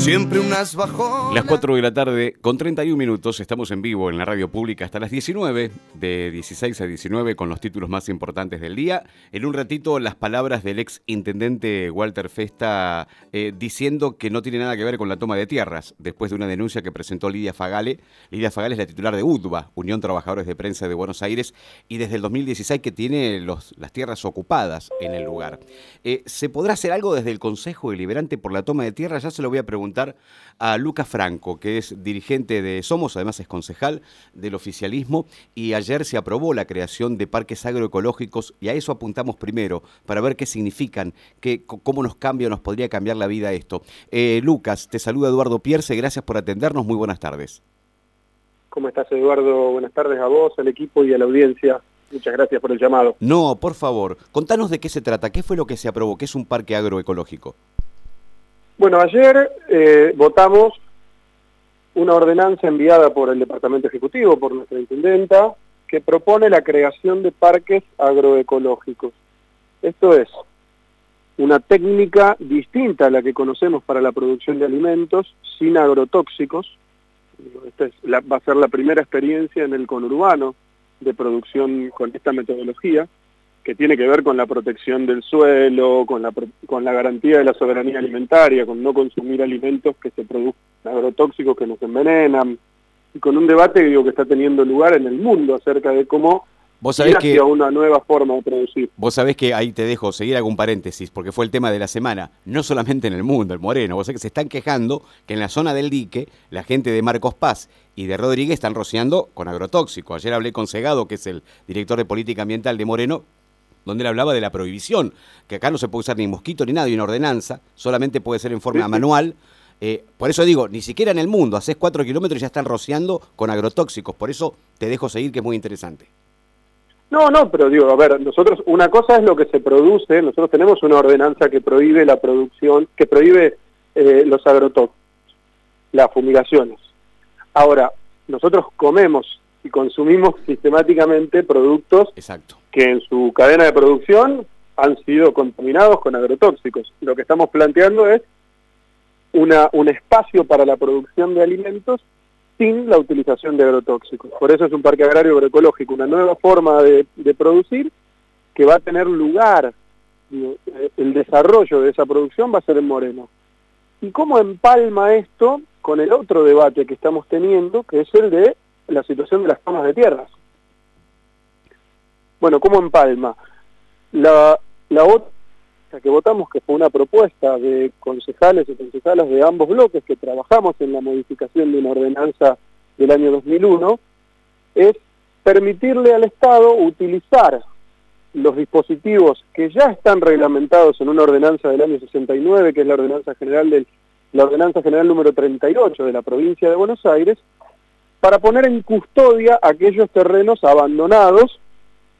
Siempre unas bajonas. Las 4 de la tarde, con 31 minutos, estamos en vivo en la radio pública hasta las 19, de 16 a 19, con los títulos más importantes del día. En un ratito, las palabras del ex intendente Walter Festa eh, diciendo que no tiene nada que ver con la toma de tierras, después de una denuncia que presentó Lidia Fagale. Lidia Fagale es la titular de UDBA, Unión Trabajadores de Prensa de Buenos Aires, y desde el 2016 que tiene los, las tierras ocupadas en el lugar. Eh, ¿Se podrá hacer algo desde el Consejo Deliberante por la toma de tierras? Ya se lo voy a preguntar a Lucas Franco, que es dirigente de Somos, además es concejal del oficialismo, y ayer se aprobó la creación de parques agroecológicos y a eso apuntamos primero, para ver qué significan, qué, cómo nos cambia o nos podría cambiar la vida esto. Eh, Lucas, te saluda Eduardo Pierce, gracias por atendernos, muy buenas tardes. ¿Cómo estás, Eduardo? Buenas tardes a vos, al equipo y a la audiencia. Muchas gracias por el llamado. No, por favor, contanos de qué se trata, qué fue lo que se aprobó, qué es un parque agroecológico. Bueno, ayer eh, votamos una ordenanza enviada por el Departamento Ejecutivo, por nuestra intendenta, que propone la creación de parques agroecológicos. Esto es una técnica distinta a la que conocemos para la producción de alimentos, sin agrotóxicos. Esta va a ser la primera experiencia en el conurbano de producción con esta metodología que tiene que ver con la protección del suelo, con la, con la garantía de la soberanía alimentaria, con no consumir alimentos que se produzcan agrotóxicos que nos envenenan, y con un debate digo, que está teniendo lugar en el mundo acerca de cómo Vos sabés que una nueva forma de producir. Vos sabés que ahí te dejo seguir algún paréntesis, porque fue el tema de la semana, no solamente en el mundo, el Moreno, vos sabés que se están quejando que en la zona del dique, la gente de Marcos Paz y de Rodríguez están rociando con agrotóxico. Ayer hablé con Segado, que es el director de política ambiental de Moreno, donde él hablaba de la prohibición, que acá no se puede usar ni mosquito ni nada, y una ordenanza, solamente puede ser en forma manual. Eh, por eso digo, ni siquiera en el mundo, haces cuatro kilómetros y ya están rociando con agrotóxicos, por eso te dejo seguir, que es muy interesante. No, no, pero digo, a ver, nosotros, una cosa es lo que se produce, nosotros tenemos una ordenanza que prohíbe la producción, que prohíbe eh, los agrotóxicos, las fumigaciones. Ahora, nosotros comemos y consumimos sistemáticamente productos Exacto. que en su cadena de producción han sido contaminados con agrotóxicos. Lo que estamos planteando es una, un espacio para la producción de alimentos sin la utilización de agrotóxicos. Por eso es un parque agrario agroecológico, una nueva forma de, de producir que va a tener lugar, el desarrollo de esa producción va a ser en Moreno. ¿Y cómo empalma esto con el otro debate que estamos teniendo, que es el de la situación de las tomas de tierras. Bueno, ¿cómo empalma? La, la otra que votamos, que fue una propuesta de concejales y concejalas de ambos bloques que trabajamos en la modificación de una ordenanza del año 2001, es permitirle al Estado utilizar los dispositivos que ya están reglamentados en una ordenanza del año 69, que es la ordenanza general del la ordenanza general número 38 de la provincia de Buenos Aires, para poner en custodia aquellos terrenos abandonados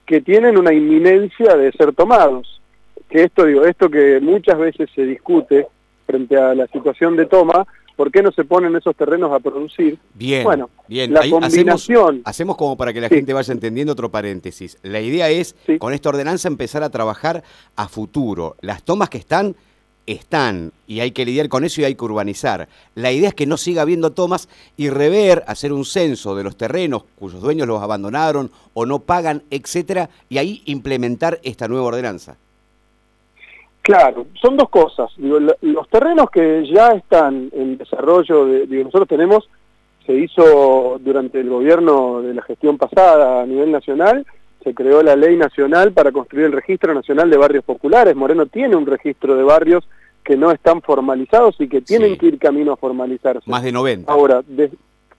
que tienen una inminencia de ser tomados. Que esto, digo, esto que muchas veces se discute frente a la situación de toma, ¿por qué no se ponen esos terrenos a producir? Bien, bueno, bien. la combinación... Hacemos, como para que la gente vaya entendiendo otro paréntesis. La idea es, con esta ordenanza, empezar a trabajar a futuro. Las tomas que están están y hay que lidiar con eso y hay que urbanizar. La idea es que no siga habiendo tomas y rever, hacer un censo de los terrenos cuyos dueños los abandonaron o no pagan, etcétera, y ahí implementar esta nueva ordenanza. Claro, son dos cosas. los terrenos que ya están en desarrollo, de, nosotros tenemos, se hizo durante el gobierno de la gestión pasada a nivel nacional, se creó la ley nacional para construir el registro nacional de barrios populares. Moreno tiene un registro de barrios que no están formalizados y que tienen que ir camino a formalizarse. Más de 90. Ahora,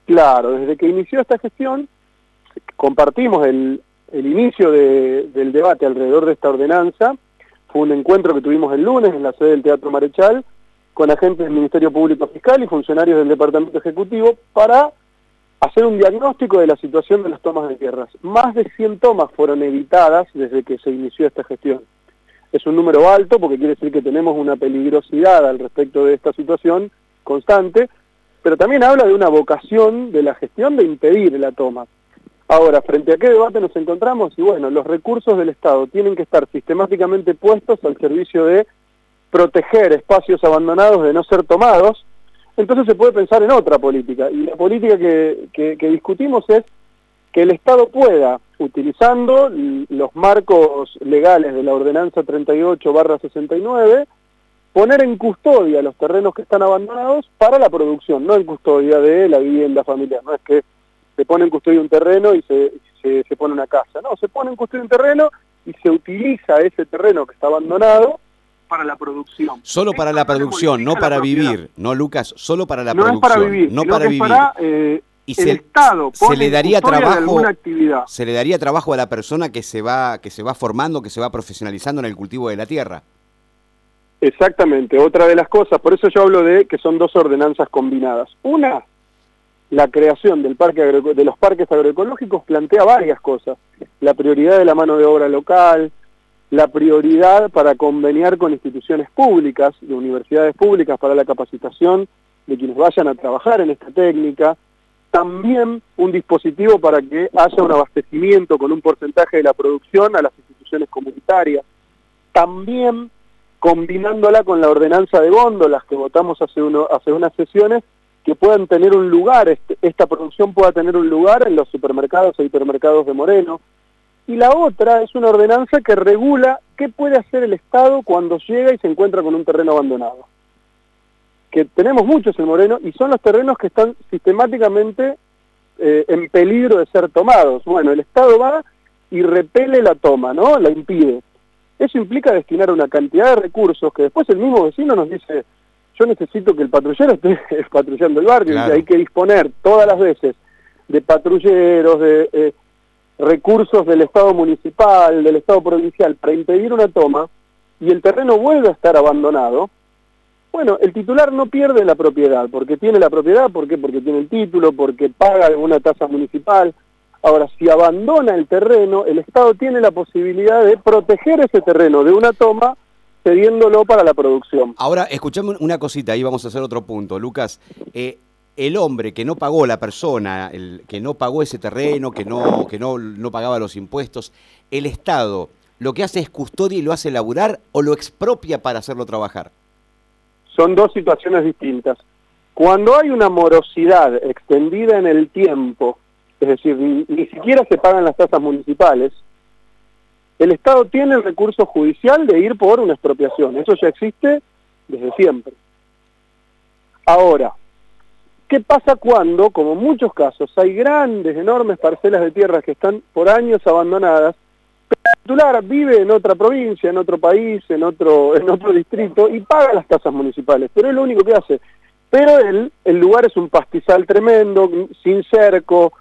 claro, desde que inició esta gestión, compartimos el, el inicio del debate alrededor de esta ordenanza. Fue un encuentro que tuvimos el lunes en la sede del Teatro Marechal con agentes del Ministerio Público Fiscal y funcionarios del Departamento Ejecutivo para hacer un diagnóstico de la situación de las tomas de tierras. Más de 100 tomas fueron evitadas desde que se inició esta gestión. Es un número alto porque quiere decir que tenemos una peligrosidad al respecto de esta situación constante, pero también habla de una vocación de la gestión de impedir la toma. Ahora, frente a qué debate nos encontramos, y bueno, los recursos del Estado tienen que estar sistemáticamente puestos al servicio de proteger espacios abandonados de no ser tomados, entonces se puede pensar en otra política. Y la política que, que, discutimos es que el Estado pueda, utilizando los marcos legales de la Ordenanza 38-69, poner en custodia los terrenos que están abandonados para la producción, no en custodia de la vivienda familiar. No es que se pone en custodia un terreno y se, se pone una casa. No, se pone en custodia un terreno y se utiliza ese terreno que está abandonado para la producción. Solo para la producción, no para vivir, ¿no, Lucas? Solo para la producción. No para vivir, no para vivir. Eh, y el se, Estado se le daría trabajo actividad. se le daría trabajo a la persona que se va que se va formando que se va profesionalizando en el cultivo de la tierra exactamente otra de las cosas por eso yo hablo de que son dos ordenanzas combinadas una la creación del parque de los parques agroecológicos plantea varias cosas la prioridad de la mano de obra local la prioridad para conveniar con instituciones públicas, de universidades públicas para la capacitación de quienes vayan a trabajar en esta técnica, también un dispositivo para que haya un abastecimiento con un porcentaje de la producción a las instituciones comunitarias, también combinándola con la ordenanza de góndolas que votamos hace, hace unas sesiones, que puedan tener un lugar, este, esta producción pueda tener un lugar en los supermercados e hipermercados de Moreno, y la otra es una ordenanza que regula qué puede hacer el Estado cuando llega y se encuentra con un terreno abandonado. Que tenemos muchos en Moreno y son los terrenos que están sistemáticamente eh, en peligro de ser tomados. Bueno, el Estado va y repele la toma, ¿no? La impide. Eso implica destinar una cantidad de recursos que después el mismo vecino nos dice, yo necesito que el patrullero esté patrullando el barrio y hay que disponer todas las veces de patrulleros, de... Eh, recursos del Estado municipal, del Estado provincial, para impedir una toma, y el terreno vuelve a estar abandonado, bueno, el titular no pierde la propiedad, porque tiene la propiedad, ¿por qué? Porque tiene el título, porque paga alguna tasa municipal. Ahora, si abandona el terreno, el Estado tiene la posibilidad de proteger ese terreno de una toma cediéndolo para la producción. Ahora, escuchame una cosita, ahí vamos a hacer otro punto. Lucas, eh, el hombre que no pagó, la persona, el que no pagó ese terreno, que no, que no, no pagaba los impuestos, el Estado lo que hace es custodia y lo hace laburar o lo expropia para hacerlo trabajar? Son dos situaciones distintas. Cuando hay una morosidad extendida en el tiempo, es decir, ni, ni siquiera se pagan las tasas municipales, el Estado tiene el recurso judicial de ir por una expropiación. Eso ya existe desde siempre. Ahora, ¿Qué pasa cuando, como en muchos casos, hay grandes, enormes parcelas de tierra que están por años abandonadas, pero el titular vive en otra provincia, en otro país, en otro, en otro distrito y paga las tasas municipales, pero es lo único que hace. Pero el, el lugar es un pastizal tremendo, sin cerco,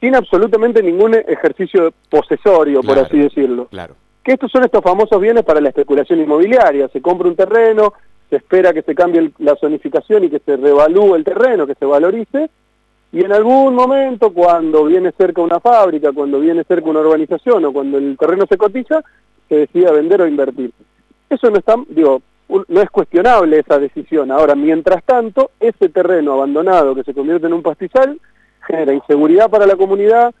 sin absolutamente ningún ejercicio posesorio, por así decirlo. Claro. Que estos son estos famosos bienes para la especulación inmobiliaria. Se compra un terreno, se espera que se cambie la zonificación y que se revalúe el terreno, que se valorice, y en algún momento, cuando viene cerca una fábrica, cuando viene cerca una urbanización o cuando el terreno se cotiza, se decida vender o invertir. Eso no está, digo, no es cuestionable esa decisión. Ahora, mientras tanto, ese terreno abandonado que se convierte en un pastizal genera inseguridad para la comunidad,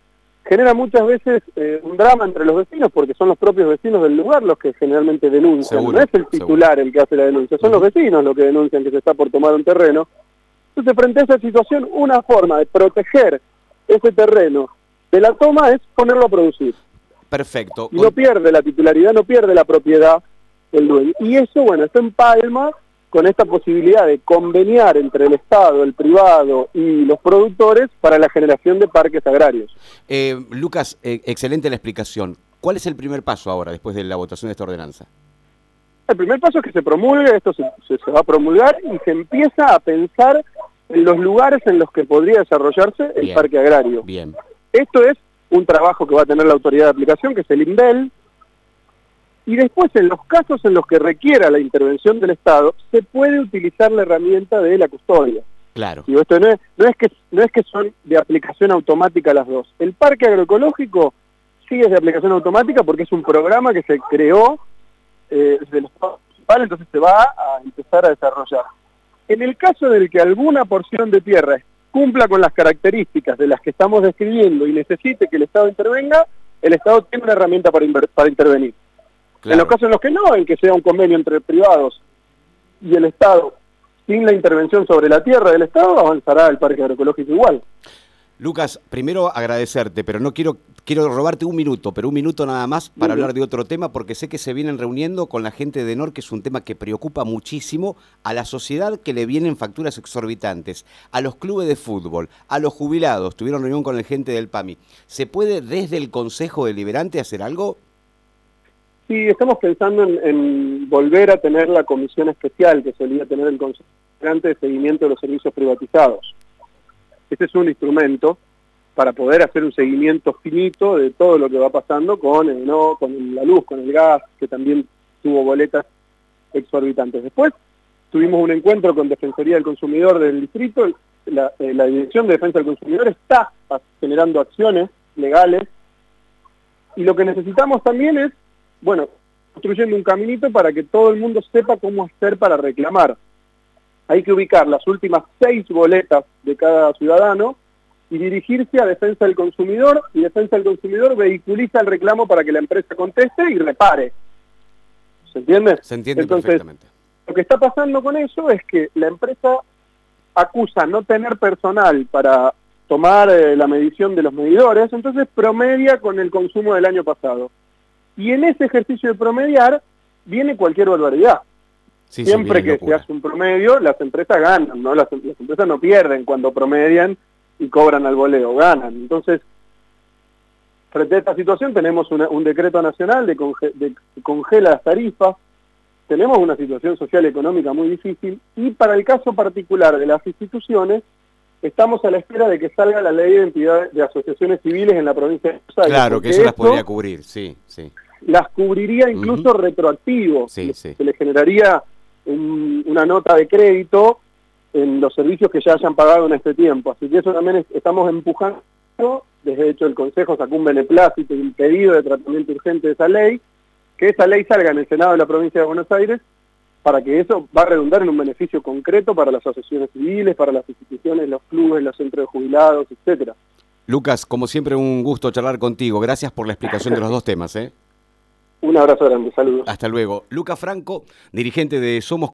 genera muchas veces eh, un drama entre los vecinos porque son los propios vecinos del lugar los que generalmente denuncian. no es el titular el que hace la denuncia, son los vecinos los que denuncian que se está por tomar un terreno. Entonces, frente a esa situación, una forma de proteger ese terreno de la toma es ponerlo a producir. Perfecto. Y no pierde la titularidad, no pierde la propiedad del dueño. Y eso, bueno, está en palma con esta posibilidad de conveniar entre el Estado, el privado y los productores para la generación de parques agrarios. Eh, Lucas, eh, excelente la explicación. ¿Cuál es el primer paso ahora, después de la votación de esta ordenanza? El primer paso es que se promulgue, esto se, va a promulgar y se empieza a pensar en los lugares en los que podría desarrollarse el parque agrario. Bien. Esto es un trabajo que va a tener la autoridad de aplicación, que es el INDEL, y después, en los casos en los que requiera la intervención del Estado, se puede utilizar la herramienta de la custodia. Claro. Y esto no es, no es, que, no es que son de aplicación automática las dos. El parque agroecológico sí es de aplicación automática porque es un programa que se creó eh, desde el Estado municipal, entonces se va a empezar a desarrollar. En el caso del que alguna porción de tierra cumpla con las características de las que estamos describiendo y necesite que el Estado intervenga, el Estado tiene una herramienta para, para intervenir. En los casos en los que no, en que sea un convenio entre privados y el Estado sin la intervención sobre la tierra del Estado avanzará el parque agroecológico igual. Lucas, primero agradecerte, pero no quiero, quiero robarte un minuto, pero un minuto nada más para hablar de otro tema, porque sé que se vienen reuniendo con la gente de NOR, que es un tema que preocupa muchísimo a la sociedad que le vienen facturas exorbitantes, a los clubes de fútbol, a los jubilados, tuvieron reunión con la gente del PAMI. ¿Se puede desde el Consejo Deliberante hacer algo? Sí, estamos pensando en, volver a tener la comisión especial que solía tener el Consejo de seguimiento de los servicios privatizados. Este es un instrumento para poder hacer un seguimiento finito de todo lo que va pasando con el no, con la luz, con el gas, que también tuvo boletas exorbitantes. Después tuvimos un encuentro con Defensoría del Consumidor del distrito, la, eh, la Dirección de Defensa del Consumidor está generando acciones legales. Y lo que necesitamos también es, bueno, construyendo un caminito para que todo el mundo sepa cómo hacer para reclamar hay que ubicar las últimas seis boletas de cada ciudadano y dirigirse a defensa del consumidor y defensa del consumidor vehiculiza el reclamo para que la empresa conteste y repare. ¿Se entiende? Se entiende perfectamente. Lo que está pasando con eso es que la empresa acusa no tener personal para tomar eh, la medición de los medidores, entonces promedia con el consumo del año pasado. Y en ese ejercicio de promediar viene cualquier barbaridad. Siempre que se hace un promedio, las empresas ganan, ¿no? Las, empresas no pierden cuando promedian y cobran al voleo, ganan. Entonces, frente a esta situación tenemos un decreto nacional de, que congela las tarifas, tenemos una situación social y económica muy difícil y para el caso particular de las instituciones, estamos a la espera de que salga la ley de identidad de asociaciones civiles en la provincia de Buenos Aires. Claro, que eso las podría cubrir, sí, sí. Las cubriría incluso retroactivo. Sí, sí. Se le generaría una nota de crédito en los servicios que ya hayan pagado en este tiempo. Así que eso también estamos empujando. Desde hecho el Consejo sacó un beneplácito y un pedido de tratamiento urgente de esa ley, que esa ley salga en el Senado de la provincia de Buenos Aires para que eso va a redundar en un beneficio concreto para las asociaciones civiles, para las instituciones, los clubes, los centros de jubilados, etcétera. Lucas, como siempre un gusto charlar contigo. Gracias por la explicación de los dos temas. ¿eh? Un abrazo grande, saludos. Hasta luego. Lucas Franco, dirigente de Somos